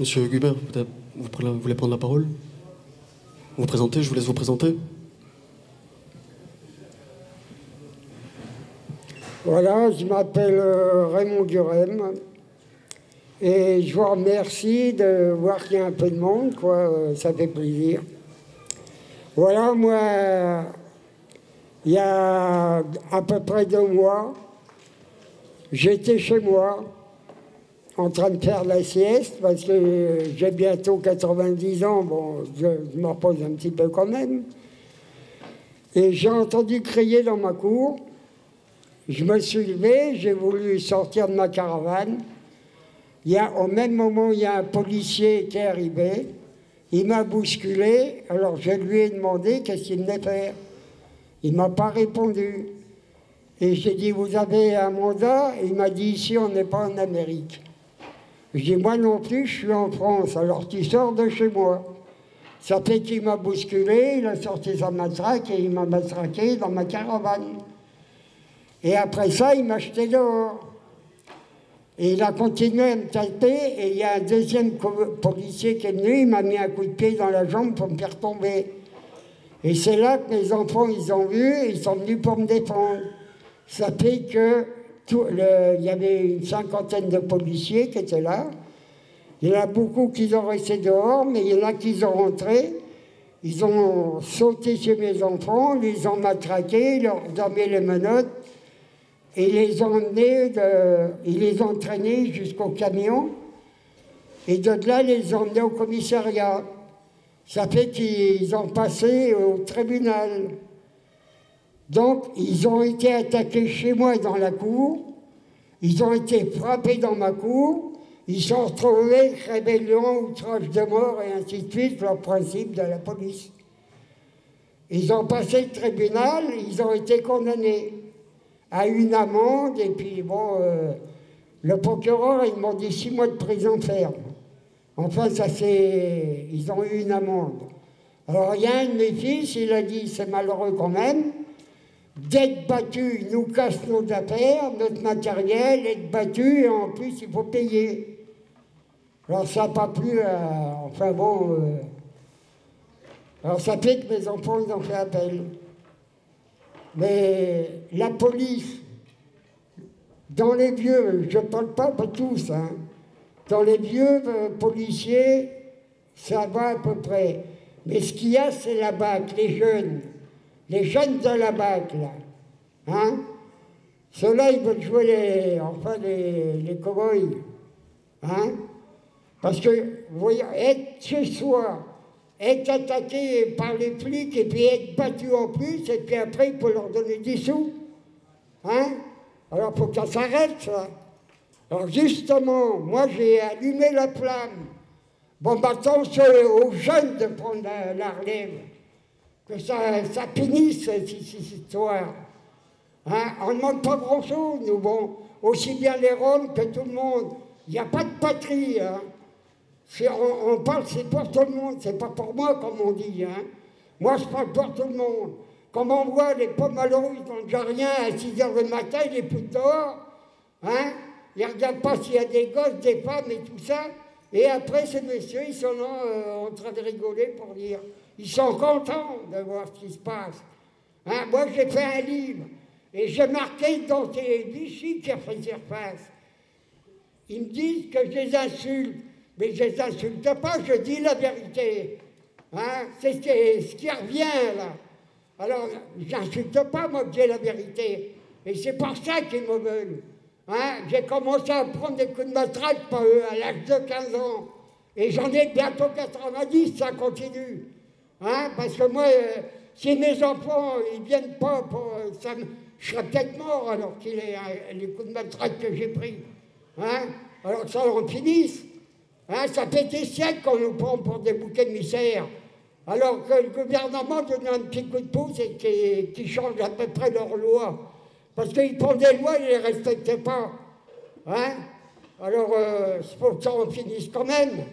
Monsieur Gubert, vous voulez prendre la parole? Vous présenter, je vous laisse vous présenter. Voilà, je m'appelle euh, Raymond Gurem et je vous remercie de voir qu'il y a un peu de monde, quoi, euh, ça fait plaisir. Voilà, moi, il y a à peu près deux mois, j'étais chez moi en train de faire la sieste parce que j'ai bientôt 90 ans, bon, je, me repose un petit peu quand même. Et j'ai entendu crier dans ma cour. Je me suis levé, j'ai voulu sortir de ma caravane. Il y a, au même moment, il y a un policier qui est arrivé. Il m'a bousculé, alors je lui ai demandé qu'est-ce qu'il venait faire. Il m'a pas répondu. Et j'ai dit, vous avez un mandat? Il m'a dit, ici, on n'est pas en Amérique. Je dis, moi non plus, je suis en France, alors tu sors de chez moi. Ça fait qu'il m'a bousculé, il a sorti sa matraque et il m'a matraqué dans ma caravane. Et après ça, il m'a jeté dehors. Et il a continué à me taper, et il y a un deuxième policier qui est venu, il m'a mis un coup de pied dans la jambe pour me faire tomber. Et c'est là que mes enfants, ils ont vu, ils sont venus pour me défendre. Ça fait que il y avait une cinquantaine de policiers qui étaient là. Il y en a beaucoup qui ont resté dehors, mais il y en a qui sont rentrés. Ils ont sauté chez mes enfants, les ont matraqués, leur ont mis les menottes et les ont emmenés, ils les ont traînés jusqu'au camion. Et de là, les ont emmenés au commissariat. Ça fait qu'ils ont passé au tribunal. Donc, ils ont été attaqués chez moi dans la cour. Ils ont été frappés dans ma cour. Ils sont retrouvés rébellion, outrage de mort et ainsi de suite, leur principe de la police. Ils ont passé le tribunal, ils ont été condamnés à une amende, et puis bon, euh, le procureur, ils m'ont dit six mois de prison ferme. Enfin, ça c'est. Ils ont eu une amende. Alors, il y a un de mes fils, il a dit c'est malheureux quand même, d'être battu, nous casse nos affaires, notre matériel, être battu, et en plus, il faut payer. Alors, ça n'a pas plu à. Enfin bon. Euh, alors, ça fait que mes enfants, ils ont fait appel. Mais la police, dans les vieux, je ne parle pas pour tous, hein, dans les vieux euh, policiers, ça va à peu près. Mais ce qu'il y a, c'est la BAC, les jeunes. Les jeunes de la BAC, là. Hein Ceux-là, ils veulent jouer les, enfin, les, cow-boys. Hein Parce que, vous voyez, être chez soi, être attaqué par les flics et puis être battu en plus, et puis après, il faut leur donner des sous. Hein Alors, faut que ça s'arrête. Alors, justement, moi, j'ai allumé la flamme. Bon, maintenant, c'est aux jeunes de prendre la, relève. Que ça, ça finisse, cette, histoire. Hein on ne demande pas grand-chose, nous, bon. Aussi bien les Roms que tout le monde. Il n'y a pas de patrie, hein on, parle, c'est pour tout le monde, c'est pas pour moi, comme on dit. Hein. Moi, je parle pour tout le monde. Comme on voit les pauvres malheureux, ils n'ont déjà rien à 6 heures du matin, ils les foutent dehors. Hein. Ils ne regardent pas s'il y a des gosses, des femmes et tout ça. Et après, ces messieurs, ils sont là euh, en train de rigoler pour dire. Ils sont contents de voir ce qui se passe. Hein. Moi, j'ai fait un livre et j'ai marqué dans Vichy qui a fait surface. Ils me disent que je les insulte. Mais je les insulte pas, je dis la vérité. Hein? C'est ce qui revient là. Alors, j'insulte pas, moi, que j'ai la vérité. Et c'est pour ça qu'ils me veulent. Hein? J'ai commencé à prendre des coups de matraque à l'âge de 15 ans. Et j'en ai bientôt 90, ça continue. Hein? Parce que moi, euh, si mes enfants, ils viennent pas pour... Ça, je serais peut-être mort alors qu'il est euh, les coups de matraque que j'ai pris. Hein? Alors ça en finisse. Ça fait des siècles qu'on nous prend pour des bouquets de misère. Alors que le gouvernement donne un petit coup de pouce et qui, change à peu près leurs lois. Parce qu'ils prennent des lois, ils ne les respectent pas. Hein? Alors, il faut que ça en finisse quand même.